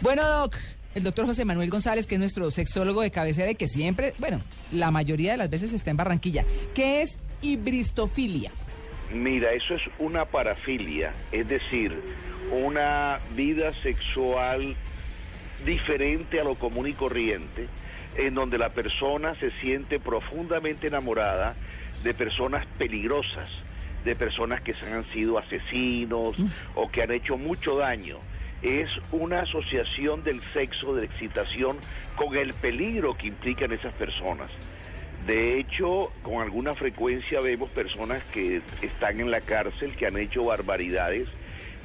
Bueno, Doc, el doctor José Manuel González, que es nuestro sexólogo de cabecera y que siempre, bueno, la mayoría de las veces está en Barranquilla. ¿Qué es hibristofilia? Mira, eso es una parafilia, es decir, una vida sexual diferente a lo común y corriente, en donde la persona se siente profundamente enamorada de personas peligrosas, de personas que se han sido asesinos o que han hecho mucho daño. Es una asociación del sexo, de la excitación, con el peligro que implican esas personas. De hecho, con alguna frecuencia vemos personas que están en la cárcel, que han hecho barbaridades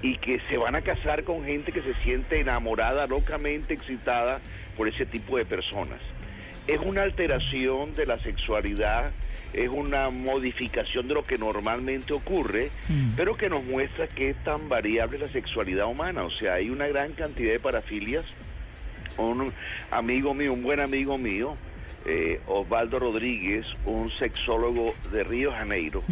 y que se van a casar con gente que se siente enamorada, locamente excitada por ese tipo de personas. Es una alteración de la sexualidad, es una modificación de lo que normalmente ocurre, pero que nos muestra que es tan variable la sexualidad humana. O sea, hay una gran cantidad de parafilias. Un amigo mío, un buen amigo mío, eh, Osvaldo Rodríguez, un sexólogo de Río Janeiro,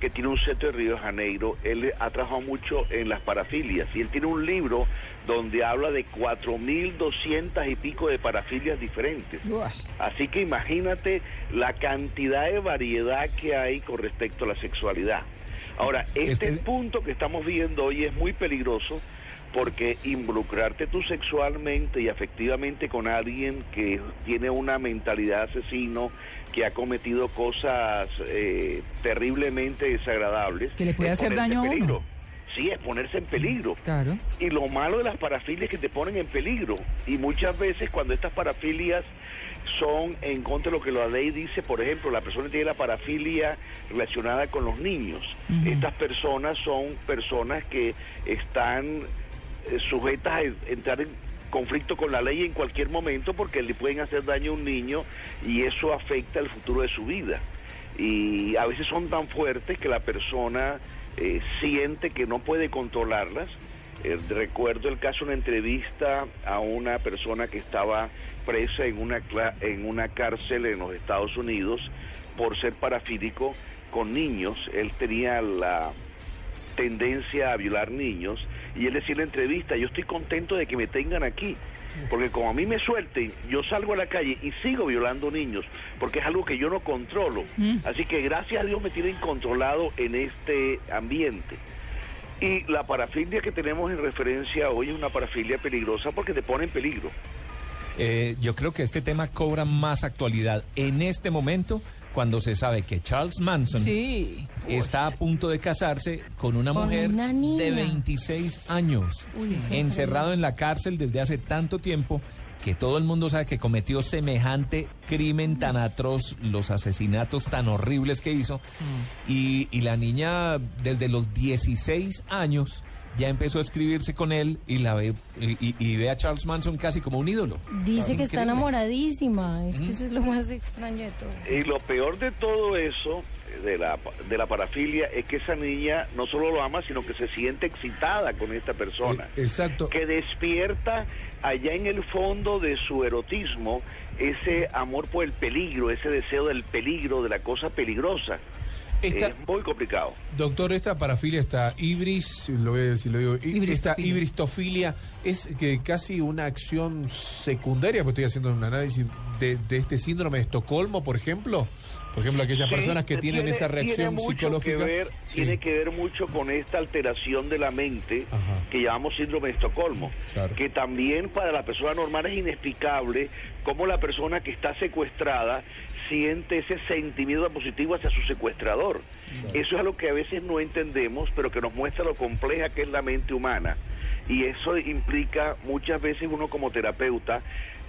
que tiene un centro de Río Janeiro, él ha trabajado mucho en las parafilias y él tiene un libro donde habla de 4.200 y pico de parafilias diferentes. Uah. Así que imagínate la cantidad de variedad que hay con respecto a la sexualidad. Ahora, este Este- punto que estamos viendo hoy es muy peligroso porque involucrarte tú sexualmente y afectivamente con alguien que tiene una mentalidad asesino, que ha cometido cosas eh, terriblemente desagradables, Que le puede hacer daño a uno. Sí, es ponerse en peligro. Claro. Y lo malo de las parafilias es que te ponen en peligro. Y muchas veces cuando estas parafilias son en contra de lo que la ley dice, por ejemplo, la persona tiene la parafilia relacionada con los niños. Estas personas son personas que están sujetas a en- entrar en conflicto con la ley en cualquier momento porque le pueden hacer daño a un niño y eso afecta el futuro de su vida. Y a veces son tan fuertes que la persona eh, siente que no puede controlarlas. Eh, recuerdo el caso de una entrevista a una persona que estaba presa en una, en una cárcel en los Estados Unidos por ser parafílico con niños. Él tenía la tendencia a violar niños y él decía en la entrevista, yo estoy contento de que me tengan aquí, porque como a mí me suelten, yo salgo a la calle y sigo violando niños, porque es algo que yo no controlo. Así que gracias a Dios me tienen controlado en este ambiente. Y la parafilia que tenemos en referencia hoy es una parafilia peligrosa porque te pone en peligro. Eh, yo creo que este tema cobra más actualidad en este momento cuando se sabe que Charles Manson Sí. está a punto de casarse con una Con mujer una de 26 años, encerrado en la cárcel desde hace tanto tiempo que todo el mundo sabe que cometió semejante crimen tan atroz, los asesinatos tan horribles que hizo, y, y la niña desde los 16 años ya empezó a escribirse con él y la ve y, y- y ve a Charles Manson casi como un ídolo. Dice que está enamoradísima. Es que eso es lo más extraño de todo. Y lo peor de todo eso, de la, de la parafilia, es que esa niña no solo lo ama, sino que se siente excitada con esta persona. Eh, exacto. Que despierta allá en el fondo de su erotismo ese amor por el peligro, ese deseo del peligro, de la cosa peligrosa. Esta- Es muy complicado. Doctor, esta parafilia, esta ibris, lo voy a decir, lo digo, i- esta Hibristofilia. hibristofilia es que casi una acción secundaria, porque estoy haciendo un análisis de, de este síndrome de Estocolmo, por ejemplo. Por ejemplo, aquellas Sí, personas que tienen tiene- esa reacción tiene psicológica. Que ver, Sí. Tiene que ver mucho con esta alteración de la mente Ajá. que llamamos síndrome de Estocolmo, Claro. que también para la persona normal es inexplicable cómo la persona que está secuestrada siente ese sentimiento positivo hacia su secuestrador. Eso es algo que a veces no entendemos, pero que nos muestra lo compleja que es la mente humana. Y eso implica muchas veces uno como terapeuta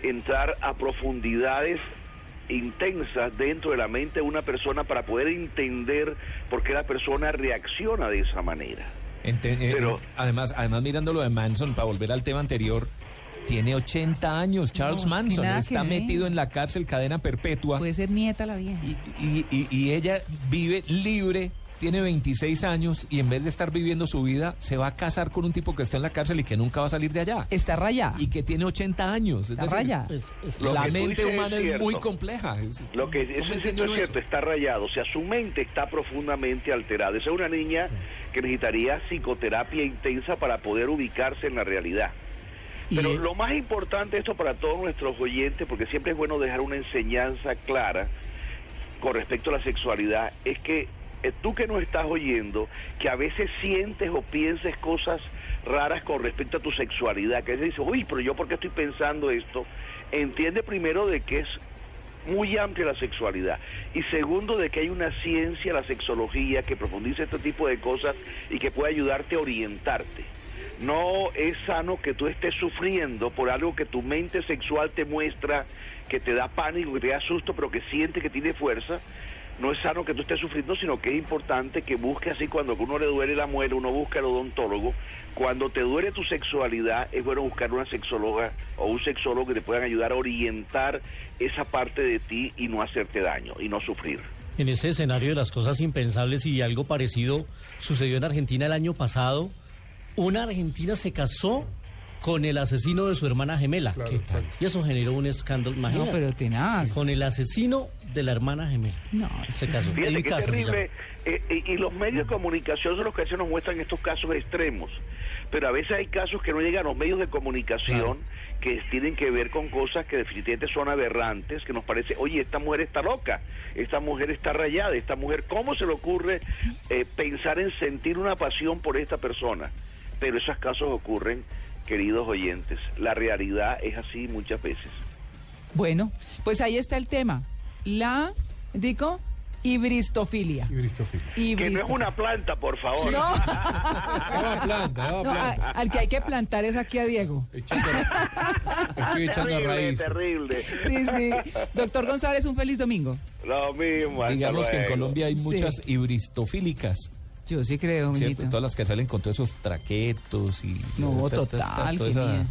entrar a profundidades intensas dentro de la mente de una persona para poder entender por qué la persona reacciona de esa manera. Ente- eh, Pero- además, además mirando lo de Manson, para volver al tema anterior, tiene 80 años. Charles No, Manson está metido en la cárcel, cadena perpetua. Puede ser nieta la vieja. Y, y- y- y ella vive libre, tiene 26 años y en vez de estar viviendo su vida, se va a casar con un tipo que está en la cárcel y que nunca va a salir de allá. Está rayada. Y que tiene 80 años. Es Está decir. Lo la mente humana es, muy compleja. es- Lo que ¿cómo eso es, cierto, eso? está rayado. O sea, su mente está profundamente alterada. Esa es una niña que necesitaría psicoterapia intensa para poder ubicarse en la realidad. Pero lo más importante esto para todos nuestros oyentes, porque siempre es bueno dejar una enseñanza clara con respecto a la sexualidad, es que eh, tú que no estás oyendo, que a veces sientes o pienses cosas raras con respecto a tu sexualidad, que veces dices, uy, pero yo por qué estoy pensando esto, entiende primero de que es muy amplia la sexualidad y segundo de que hay una ciencia, la sexología, que profundiza este tipo de cosas y que puede ayudarte a orientarte. No es sano que tú estés sufriendo por algo que tu mente sexual te muestra, que te da pánico, que te da susto, pero que siente que tiene fuerza. No es sano que tú estés sufriendo, sino que es importante que busques así cuando a uno le duele la muela, uno busca al odontólogo. Cuando te duele tu sexualidad, es bueno buscar una sexóloga o un sexólogo que te puedan ayudar a orientar esa parte de ti y no hacerte daño y no sufrir. En ese escenario de las cosas impensables y algo parecido sucedió en Argentina el año pasado, una argentina se casó con el asesino de su hermana gemela. Y eso generó un escándalo. No, Imagínate. pero tenaz. Con el asesino de la hermana gemela. No, Se casó. Fíjate qué Casa se terrible. eh, eh, y los medios de comunicación son los que a veces nos muestran estos casos extremos. Pero a veces hay casos que no llegan a los medios de comunicación que tienen que ver con cosas que definitivamente son aberrantes, que nos parece, oye, esta mujer está loca, esta mujer está rayada, esta mujer, ¿cómo se le ocurre eh, pensar en sentir una pasión por esta persona? Pero esos casos ocurren, queridos oyentes. La realidad es así muchas veces. Bueno, pues ahí está el tema. La, digo, hibristofilia. Y bristofilia. Que no es una planta, por favor. No, Daba planta, no, a- planta. al que hay que plantar es aquí a Diego. Echando- estoy echando terrible, raíces. terrible. Sí, sí. Doctor González, un feliz domingo. Lo mismo. Digamos que en. Colombia hay Sí. muchas hibristófilicas. Yo sí creo. Todas las que salen con todos esos traquetos y... No, ta, ta, ta,